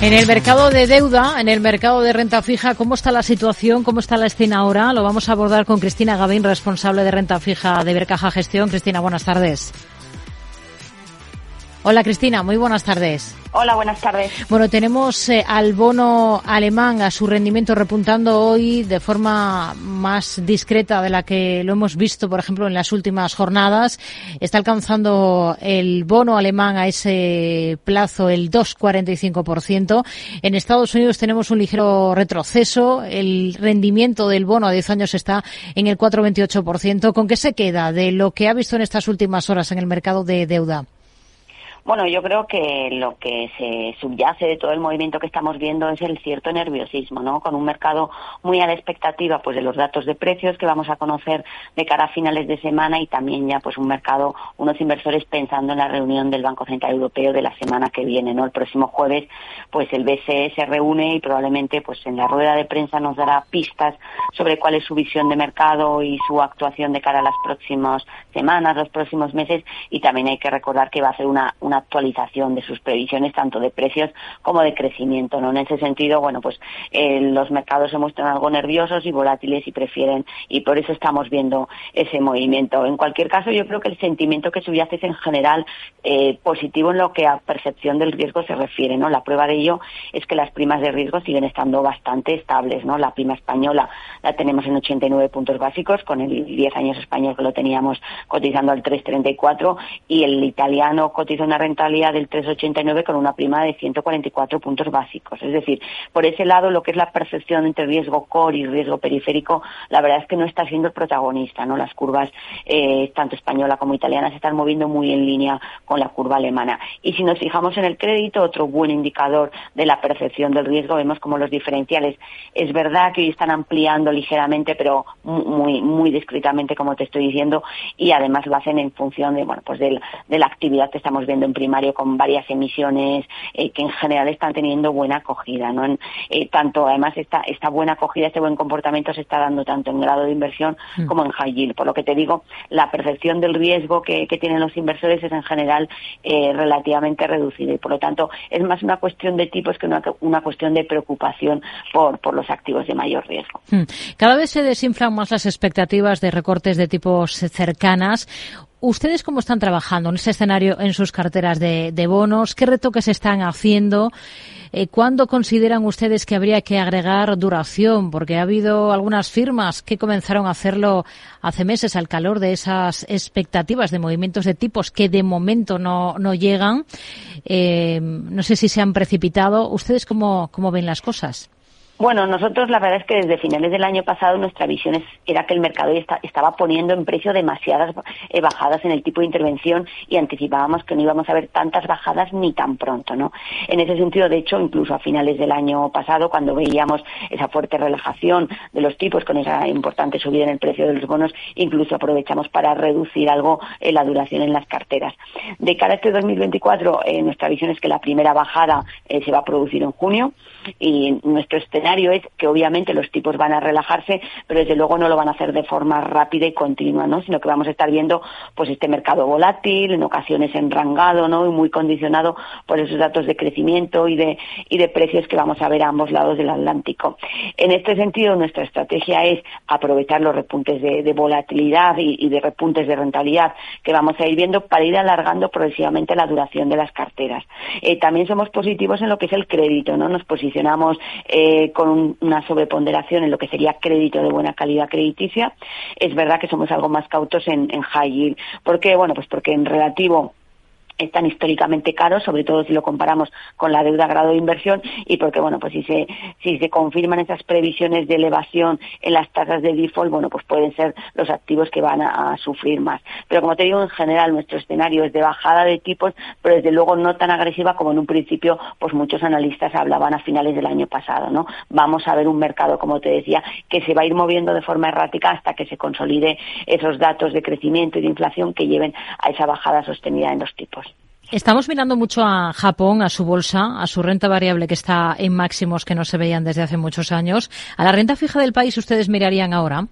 En el mercado de deuda, en el mercado de renta fija, ¿cómo está la situación? ¿Cómo está la escena ahora? Lo vamos a abordar con Cristina Gavín, responsable de renta fija de Bercaja Gestión. Cristina, buenas tardes. Hola Cristina, muy buenas tardes. Hola, buenas tardes. Bueno, tenemos eh, al bono alemán a su rendimiento repuntando hoy de forma más discreta de la que lo hemos visto, por ejemplo, en las últimas jornadas. Está alcanzando el bono alemán a ese plazo el 2,45%. En Estados Unidos tenemos un ligero retroceso. El rendimiento del bono a 10 años está en el 4,28%. ¿Con qué se queda de lo que ha visto en estas últimas horas en el mercado de deuda? Bueno, yo creo que lo que se subyace de todo el movimiento que estamos viendo es el cierto nerviosismo, ¿no? Con un mercado muy a la expectativa, pues, de los datos de precios que vamos a conocer de cara a finales de semana y también ya, pues, un mercado, unos inversores pensando en la reunión del Banco Central Europeo de la semana que viene, ¿no? El próximo jueves, pues, el BCE se reúne y probablemente, pues, en la rueda de prensa nos dará pistas sobre cuál es su visión de mercado y su actuación de cara a las próximas semanas, los próximos meses y también hay que recordar que va a ser una, una actualización de sus previsiones tanto de precios como de crecimiento. ¿no? En ese sentido, bueno, pues eh, los mercados se muestran algo nerviosos y volátiles y prefieren, y por eso estamos viendo ese movimiento. En cualquier caso, yo creo que el sentimiento que subyace es en general eh, positivo en lo que a percepción del riesgo se refiere. ¿no? La prueba de ello es que las primas de riesgo siguen estando bastante estables. ¿no? La prima española la tenemos en 89 puntos básicos, con el 10 años español que lo teníamos cotizando al 3,34 y el italiano cotiza una rentabilidad del 3,89 con una prima de 144 puntos básicos. Es decir, por ese lado, lo que es la percepción entre riesgo core y riesgo periférico, la verdad es que no está siendo el protagonista. ¿no? Las curvas, eh, tanto española como italiana, se están moviendo muy en línea con la curva alemana. Y si nos fijamos en el crédito, otro buen indicador de la percepción del riesgo, vemos como los diferenciales. Es verdad que hoy están ampliando ligeramente, pero muy, muy discretamente, como te estoy diciendo, y además lo hacen en función de, bueno, pues de, de la actividad que estamos viendo en primario con varias emisiones eh, que en general están teniendo buena acogida. ¿no? Eh, tanto, además, esta, esta buena acogida, este buen comportamiento se está dando tanto en grado de inversión mm. como en high yield. Por lo que te digo, la percepción del riesgo que, tienen los inversores es en general eh, relativamente reducida y, por lo tanto, es más una cuestión de tipos que una, una cuestión de preocupación por, por los activos de mayor riesgo. Mm. Cada vez se desinflan más las expectativas de recortes de tipos cercanas. ¿Ustedes cómo están trabajando en ese escenario en sus carteras de, bonos? ¿Qué retoques están haciendo? Eh, ¿Cuándo consideran ustedes que habría que agregar duración? Porque ha habido algunas firmas que comenzaron a hacerlo hace meses al calor de esas expectativas de movimientos de tipos que de momento no, no llegan. Eh, no sé si se han precipitado. ¿Ustedes cómo, cómo ven las cosas? Bueno, nosotros la verdad es que desde finales del año pasado nuestra visión era que el mercado estaba poniendo en precio demasiadas eh, bajadas en el tipo de intervención y anticipábamos que no íbamos a ver tantas bajadas ni tan pronto, ¿no? En ese sentido, de hecho, incluso a finales del año pasado, cuando veíamos esa fuerte relajación de los tipos con esa importante subida en el precio de los bonos, incluso aprovechamos para reducir algo eh, la duración en las carteras. De cara a este 2024, eh, nuestra visión es que la primera bajada se va a producir en junio y nuestro escenario es que obviamente los tipos van a relajarse, pero desde luego no lo van a hacer de forma rápida y continua, ¿no? Sino que vamos a estar viendo pues este mercado volátil, en ocasiones enrangado, ¿no? Y muy condicionado por esos datos de crecimiento y de, y de precios que vamos a ver a ambos lados del Atlántico. En este sentido, nuestra estrategia es aprovechar los repuntes de, volatilidad y, de repuntes de rentabilidad que vamos a ir viendo para ir alargando progresivamente la duración de las carteras. Eh, también somos positivos en lo que es el crédito, ¿no? Nos posicionamos eh, con una sobreponderación en lo que sería crédito de buena calidad crediticia. Es verdad que somos algo más cautos en, en high yield. ¿Por qué? Bueno, pues porque en relativo están históricamente caros, sobre todo si lo comparamos con la deuda a grado de inversión y porque, bueno, pues si se, si se confirman esas previsiones de elevación en las tasas de default, bueno, pues pueden ser los activos que van a, sufrir más. Pero como te digo, en general nuestro escenario es de bajada de tipos, pero desde luego no tan agresiva como en un principio, pues muchos analistas hablaban a finales del año pasado, ¿no? Vamos a ver un mercado, como te decía, que se va a ir moviendo de forma errática hasta que se consolide esos datos de crecimiento y de inflación que lleven a esa bajada sostenida en los tipos. Estamos mirando mucho a Japón, a su bolsa, a su renta variable que está en máximos que no se veían desde hace muchos años. ¿A la renta fija del país ustedes mirarían ahora?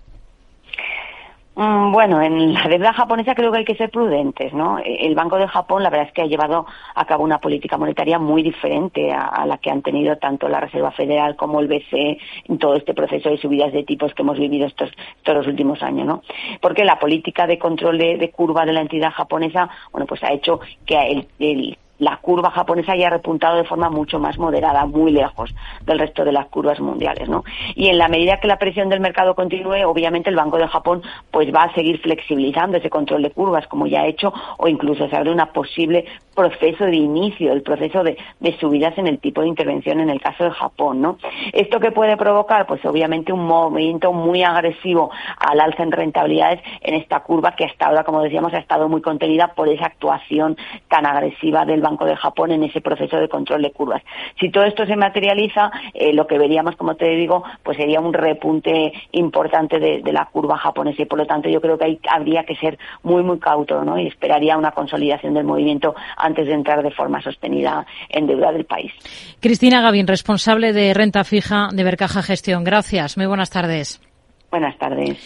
Mm, bueno, en la deuda japonesa creo que hay que ser prudentes, ¿no? El Banco de Japón, la verdad es que ha llevado a cabo una política monetaria muy diferente a, la que han tenido tanto la Reserva Federal como el BCE en todo este proceso de subidas de tipos que hemos vivido estos, todos los últimos años, ¿no? Porque la política de control de, curva de la entidad japonesa, bueno, pues ha hecho que el la curva japonesa haya repuntado de forma mucho más moderada, muy lejos del resto de las curvas mundiales, ¿no? Y en la medida que la presión del mercado continúe, obviamente el Banco de Japón pues va a seguir flexibilizando ese control de curvas como ya ha hecho o incluso se abre una posible proceso de inicio, el proceso de, subidas en el tipo de intervención en el caso de Japón, ¿no? Esto que puede provocar, pues obviamente un movimiento muy agresivo al alza en rentabilidades en esta curva que hasta ahora, como decíamos, ha estado muy contenida por esa actuación tan agresiva del Banco de Japón en ese proceso de control de curvas. Si todo esto se materializa, eh, lo que veríamos, como te digo, pues sería un repunte importante de, la curva japonesa y por lo tanto yo creo que ahí habría que ser muy, muy cauto, ¿no? Y esperaría una consolidación del movimiento antes de entrar de forma sostenida en deuda del país. Cristina Gavín, responsable de renta fija de Bercaja Gestión. Gracias. Muy buenas tardes. Buenas tardes.